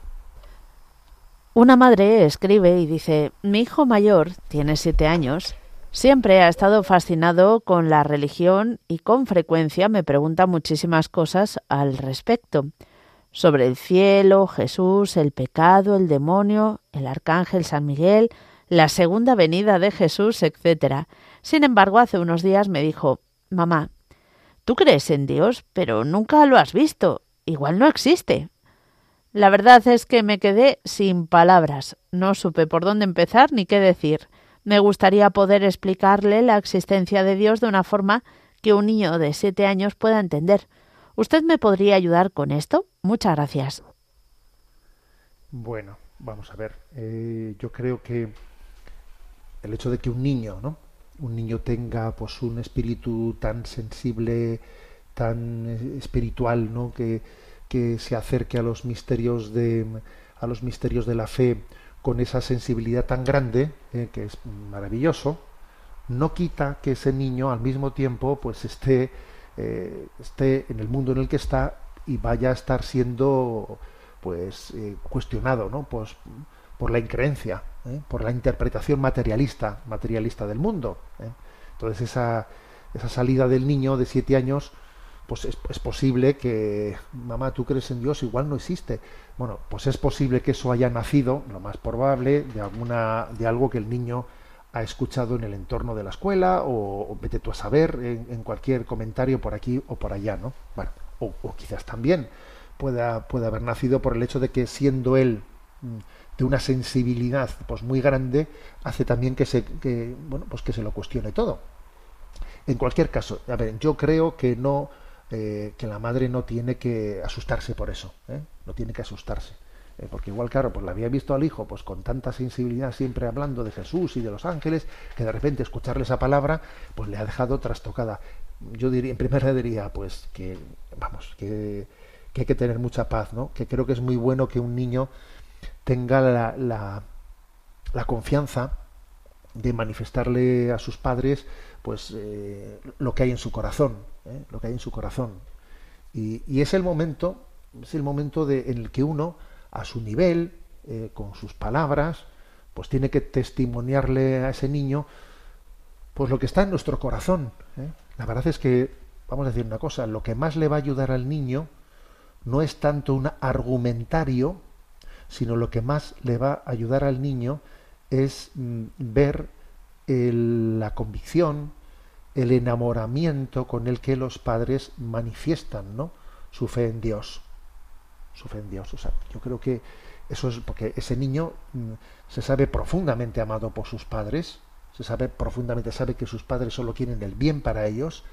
Una madre escribe y dice, mi hijo mayor tiene siete años, siempre ha estado fascinado con la religión y con frecuencia me pregunta muchísimas cosas al respecto, sobre el cielo, Jesús, el pecado, el demonio, el arcángel San Miguel, la segunda venida de Jesús, etc. Sin embargo, hace unos días me dijo, mamá, tú crees en Dios, pero nunca lo has visto, igual no existe. La verdad es que me quedé sin palabras. No supe por dónde empezar ni qué decir. Me gustaría poder explicarle la existencia de Dios de una forma que un niño de siete años pueda entender. ¿Usted me podría ayudar con esto? Muchas gracias. Bueno, vamos a ver. Eh, yo creo que el hecho de que un niño, ¿no? Un niño tenga pues un espíritu tan sensible, tan eh, espiritual, ¿no? Que, que se acerque a los misterios de a los misterios de la fe con esa sensibilidad tan grande, eh, que es maravilloso, no quita que ese niño al mismo tiempo pues esté eh, esté en el mundo en el que está y vaya a estar siendo pues eh, cuestionado ¿no? pues, por la increencia ¿eh? por la interpretación materialista materialista del mundo entonces esa esa salida del niño de siete años pues es, es, posible que mamá tú crees en Dios igual no existe bueno pues es posible que eso haya nacido lo más probable de alguna de algo que el niño ha escuchado en el entorno de la escuela o, o vete tú a saber en, cualquier comentario por aquí o por allá no bueno o, quizás también pueda puede haber nacido por el hecho de que siendo él de una sensibilidad pues muy grande hace también que se que, bueno pues que se lo cuestione todo. En cualquier caso a ver yo creo que no eh, que la madre no tiene que asustarse por eso ¿eh? no tiene que asustarse eh, porque igual claro pues la había visto al hijo pues con tanta sensibilidad siempre hablando de Jesús y de los ángeles que de repente escucharle esa palabra pues le ha dejado trastocada. Yo diría en primera diría pues que vamos que, que hay que tener mucha paz no que creo que es muy bueno que un niño tenga la, la, confianza de manifestarle a sus padres pues eh, lo que hay en su corazón ¿eh? lo que hay en su corazón. Y, y, es el momento es el momento de, en el que uno a su nivel eh, con sus palabras pues tiene que testimoniarle a ese niño pues lo que está en nuestro corazón la verdad es que vamos a decir una cosa lo que más le va a ayudar al niño no es tanto un argumentario sino lo que más le va a ayudar al niño es mm, ver la convicción, el enamoramiento con el que los padres manifiestan ¿no? su fe en Dios. O sea, yo creo que eso es porque ese niño mm, se sabe profundamente amado por sus padres, se sabe profundamente, sabe que sus padres solo quieren el bien para ellos,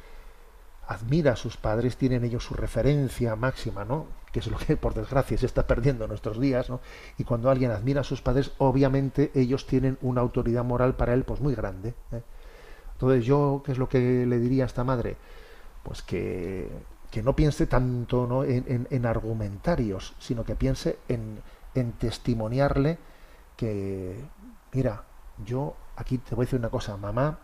admira a sus padres, tienen ellos su referencia máxima, ¿no? Que es lo que por desgracia se está perdiendo en nuestros días, ¿no? Y cuando alguien admira a sus padres, obviamente ellos tienen una autoridad moral para él, pues muy grande. ¿eh? Entonces yo, ¿qué es lo que le diría a esta madre? Pues que, que no piense tanto ¿no? en, en- en argumentarios, sino que piense en, en testimoniarle que, mira, yo aquí te voy a decir una cosa, mamá,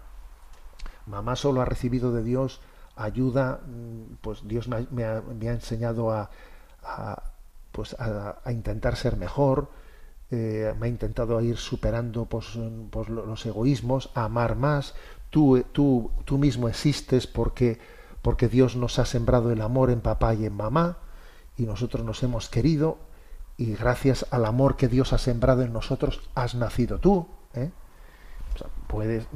mamá solo ha recibido de Dios ayuda, mm, pues Dios me ha, me ha- enseñado a, a, pues a, intentar ser mejor, eh, me ha intentado ir superando pues, mm, pues, lo- los egoísmos, a amar más. Tú, eh, tú, tú mismo existes porque, porque Dios nos ha sembrado el amor en papá y en mamá y nosotros nos hemos querido y gracias al amor que Dios ha sembrado en nosotros has nacido tú. ¿eh? Puedes-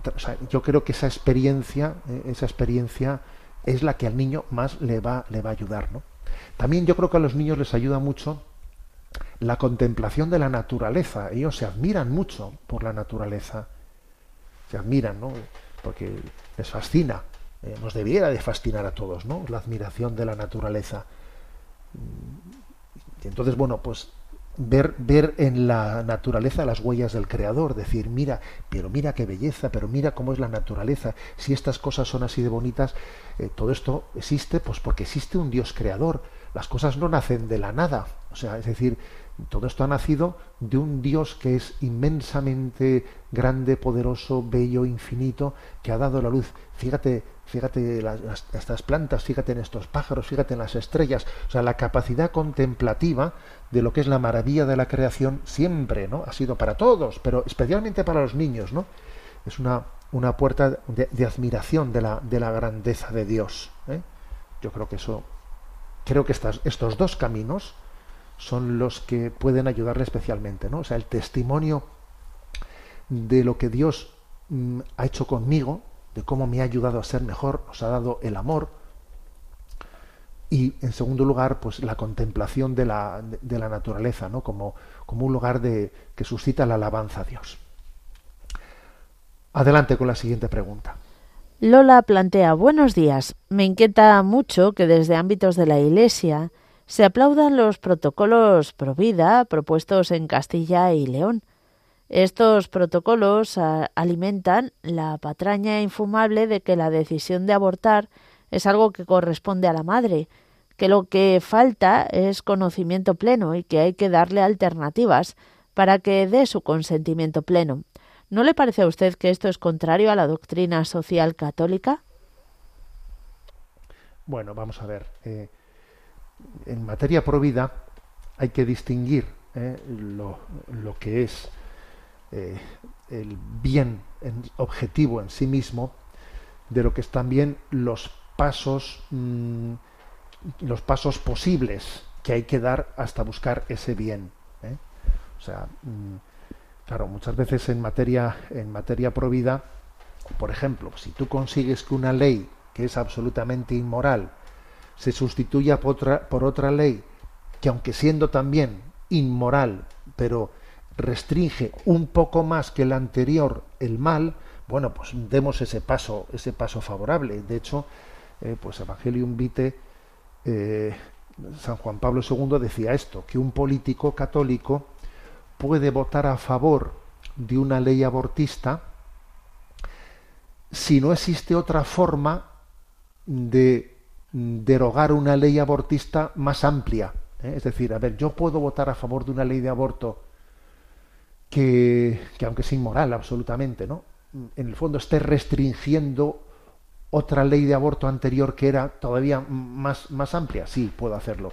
yo creo que esa experiencia, eh, esa experiencia es la que al niño más le va, le va a ayudar, ¿no? También yo creo que a los niños les ayuda mucho la contemplación de la naturaleza. Ellos se admiran mucho por la naturaleza. Se admiran, ¿no? Porque les fascina. Eh, nos debiera de fascinar a todos, ¿no? La admiración de la naturaleza. Y entonces, bueno, pues ver, ver en la naturaleza las huellas del creador, decir, mira, pero mira qué belleza, pero mira cómo es la naturaleza, si estas cosas son así de bonitas, eh, todo esto existe, pues porque existe un Dios creador, las cosas no nacen de la nada, o sea, es decir, todo esto ha nacido de un Dios que es inmensamente grande, poderoso, bello, infinito, que ha dado la luz. Fíjate, fíjate las, estas plantas, fíjate en estos pájaros, fíjate en las estrellas. O sea, la capacidad contemplativa de lo que es la maravilla de la creación siempre, ¿no? Ha sido para todos, pero especialmente para los niños, ¿no? Es una, una puerta de, de admiración de la, de la grandeza de Dios. ¿eh? Yo creo que eso, creo que estas, estos dos caminos son los que pueden ayudarle especialmente, ¿no? O sea, el testimonio de lo que Dios mm, ha hecho conmigo, de cómo me ha ayudado a ser mejor, nos ha dado el amor. Y en segundo lugar, pues la contemplación de la, de, la naturaleza, ¿no? Como, como un lugar de, que suscita la alabanza a Dios. Adelante con la siguiente pregunta. Lola plantea Buenos días. Me inquieta mucho que desde ámbitos de la Iglesia se aplaudan los protocolos pro vida propuestos en Castilla y León. Estos protocolos alimentan la patraña infumable de que la decisión de abortar es algo que corresponde a la madre, que lo que falta es conocimiento pleno y que hay que darle alternativas para que dé su consentimiento pleno. ¿No le parece a usted que esto es contrario a la doctrina social católica? Bueno, vamos a ver. eh, en materia provida hay que distinguir eh, lo que es eh, el bien en- objetivo en sí mismo de lo que es también los pasos mm, los pasos posibles que hay que dar hasta buscar ese bien. ¿eh? O sea, mm, claro, muchas veces en materia en materia provida, por ejemplo, si tú consigues que una ley que es absolutamente inmoral se sustituya por otra, por otra ley que aunque siendo también inmoral, pero restringe un poco más que la anterior el mal, bueno, pues demos ese paso, ese paso favorable. De hecho, eh, pues Evangelium Vitae, eh, San Juan Pablo II decía esto, que un político católico puede votar a favor de una ley abortista si no existe otra forma de derogar una ley abortista más amplia. ¿eh? Es decir, a ver, yo puedo votar a favor de una ley de aborto que, que aunque sea inmoral absolutamente, ¿no? En el fondo esté restringiendo otra ley de aborto anterior que era todavía más, más amplia. Sí, puedo hacerlo.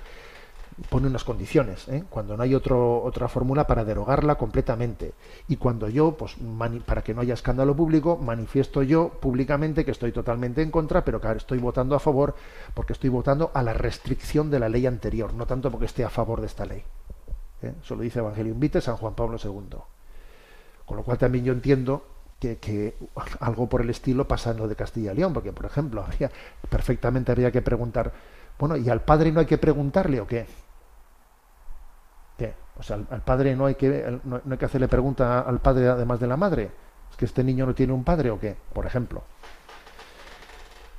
Pone unas condiciones, ¿eh? cuando no hay otro, otra fórmula para derogarla completamente. Y cuando yo, pues, para que no haya escándalo público, manifiesto yo públicamente que estoy totalmente en contra, pero que estoy votando a favor porque estoy votando a la restricción de la ley anterior, no tanto porque esté a favor de esta ley. ¿Eh? Eso lo dice Evangelio Vitae San Juan Pablo II. Con lo cual también yo entiendo que, que algo por el estilo pasa en lo de Castilla y León, porque, por ejemplo, perfectamente había que preguntar, bueno, ¿y al padre no hay que preguntarle o qué? ¿Qué? O sea, al, padre no hay, que, no hay que hacerle pregunta al padre además de la madre. ¿Es que este niño no tiene un padre o qué? Por ejemplo.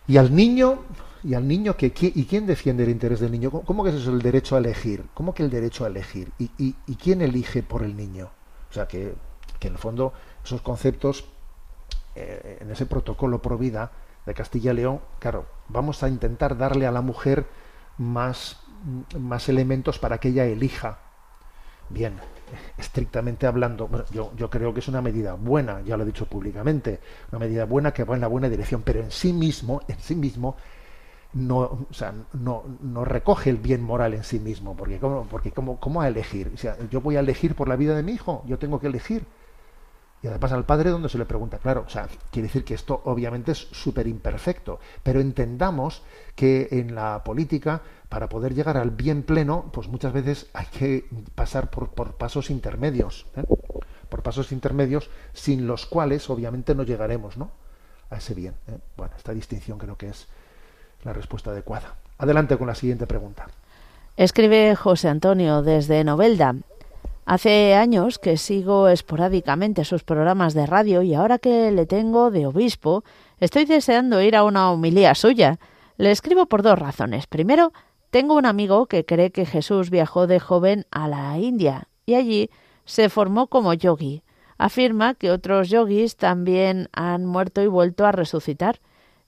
Y al niño, y al niño que y quién defiende el interés del niño cómo que eso es el derecho a elegir cómo que el derecho a elegir y, y, quién elige por el niño o sea que, que en el fondo esos conceptos eh, en ese protocolo pro vida de Castilla y León claro vamos a intentar darle a la mujer más más elementos para que ella elija. Bien estrictamente hablando bueno, yo, yo creo que es una medida buena ya lo he dicho públicamente una medida buena que va en la buena dirección pero en sí mismo en sí mismo no, o sea, no, no recoge el bien moral en sí mismo, porque cómo, porque cómo, cómo a elegir, o sea, yo voy a elegir por la vida de mi hijo, yo tengo que elegir. Y además al padre donde se le pregunta, claro, o sea, quiere decir que esto obviamente es súper imperfecto, pero entendamos que en la política, para poder llegar al bien pleno, pues muchas veces hay que pasar por, por pasos intermedios, ¿eh? por pasos intermedios sin los cuales obviamente no llegaremos, ¿no? A ese bien. ¿eh? Bueno, esta distinción creo que es la respuesta adecuada. Adelante con la siguiente pregunta. Escribe José Antonio desde Novelda. Hace años que sigo esporádicamente sus programas de radio y ahora que le tengo de obispo, estoy deseando ir a una homilía suya. Le escribo por dos razones. Primero, tengo un amigo que cree que Jesús viajó de joven a la India y allí se formó como yogi. Afirma que otros yogis también han muerto y vuelto a resucitar.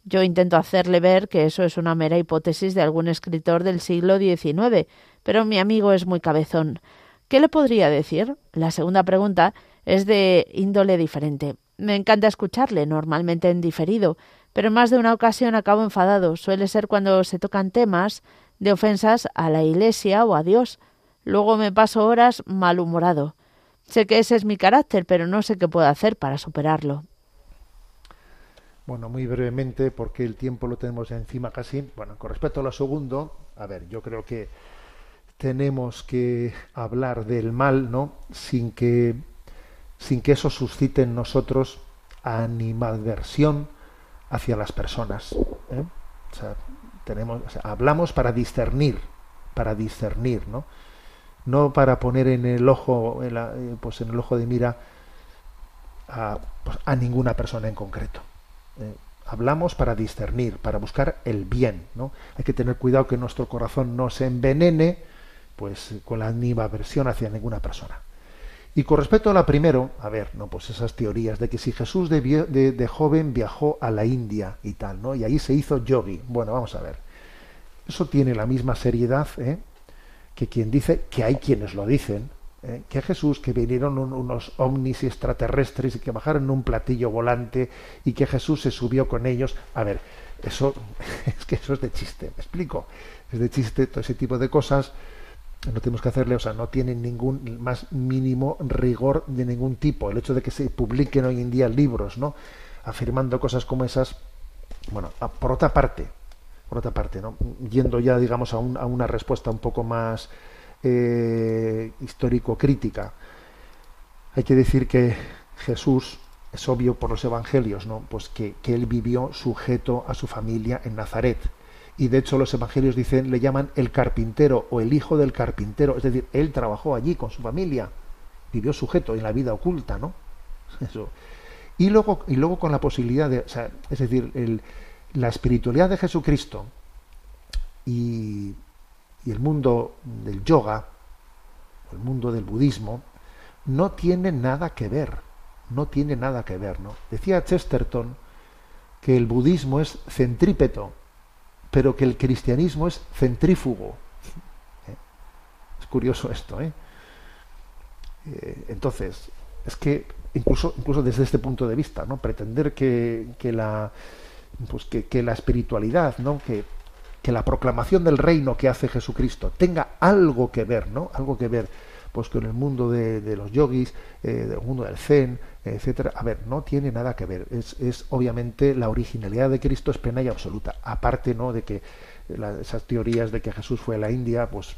Yo intento hacerle ver que eso es una mera hipótesis de algún escritor del siglo XIX, pero mi amigo es muy cabezón. ¿Qué le podría decir? La segunda pregunta es de índole diferente. Me encanta escucharle, normalmente en diferido, pero en más de una ocasión acabo enfadado. Suele ser cuando se tocan temas de ofensas a la Iglesia o a Dios. Luego me paso horas malhumorado. Sé que ese es mi carácter, pero no sé qué puedo hacer para superarlo. Bueno, muy brevemente, porque el tiempo lo tenemos encima casi. Bueno, con respecto a lo segundo, a ver, yo creo que tenemos que hablar del mal, ¿no? Sin que, sin que eso suscite en nosotros animadversión hacia las personas. ¿eh? O sea, tenemos, hablamos para discernir, para discernir, ¿no? No para poner en el ojo, en la, pues en el ojo de mira a, pues a ninguna persona en concreto. Eh, hablamos para discernir, para buscar el bien, ¿no? Hay que tener cuidado que nuestro corazón no se envenene, pues con la animaversión hacia ninguna persona. Y con respecto a la primero, a ver, no, pues esas teorías de que si Jesús de, de, joven viajó a la India y tal, ¿no? Y ahí se hizo yogi. Bueno, vamos a ver. Eso tiene la misma seriedad ¿eh? que quien dice que hay quienes lo dicen, ¿eh? que Jesús, que vinieron un, unos ovnis extraterrestres y que bajaron en un platillo volante y que Jesús se subió con ellos. A ver, eso es que eso es de chiste, me explico. Es de chiste todo ese tipo de cosas no tenemos que hacerle, o sea, no tienen ningún más mínimo rigor de ningún tipo. El hecho de que se publiquen hoy en día libros, ¿no? Afirmando cosas como esas, bueno, por otra parte, por otra parte, ¿no? Yendo ya, digamos, a, un, a una respuesta un poco más eh, histórico-crítica, hay que decir que Jesús es obvio por los evangelios, ¿no? Pues que, que él vivió sujeto a su familia en Nazaret. Y de hecho los evangelios dicen le llaman el carpintero o el hijo del carpintero. Es decir él trabajó allí con su familia vivió sujeto en la vida oculta no y luego y luego con la posibilidad de o sea, es decir la espiritualidad de Jesucristo y, y el mundo del yoga el mundo del budismo no tiene nada que ver no tiene nada que ver no decía Chesterton que el budismo es centrípeto pero que el cristianismo es centrífugo. ¿Eh? Es curioso esto, ¿eh? ¿eh? Entonces, es que incluso, incluso desde este punto de vista, ¿no? Pretender que, que la pues que, que, la espiritualidad, ¿no? Que, que la proclamación del reino que hace Jesucristo tenga algo que ver, ¿no? Algo que ver pues con el mundo de, los yogis, eh, del mundo del zen, etcétera. A ver, no tiene nada que ver. Es, es obviamente la originalidad de Cristo es plena y absoluta. Aparte, ¿no? De que esas teorías de que Jesús fue a la India, pues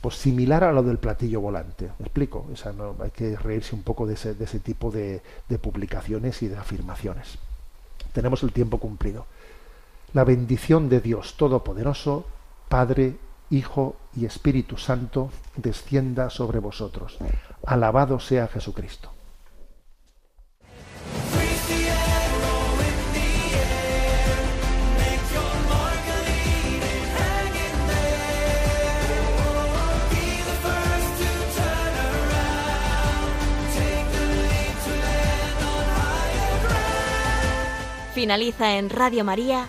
pues similar a lo del platillo volante. ¿Me explico? O sea, no, hay que reírse un poco de ese, de ese tipo de publicaciones y de afirmaciones. Tenemos el tiempo cumplido. La bendición de Dios Todopoderoso, Padre, Hijo y Espíritu Santo, descienda sobre vosotros. Alabado sea Jesucristo. Finaliza en Radio María,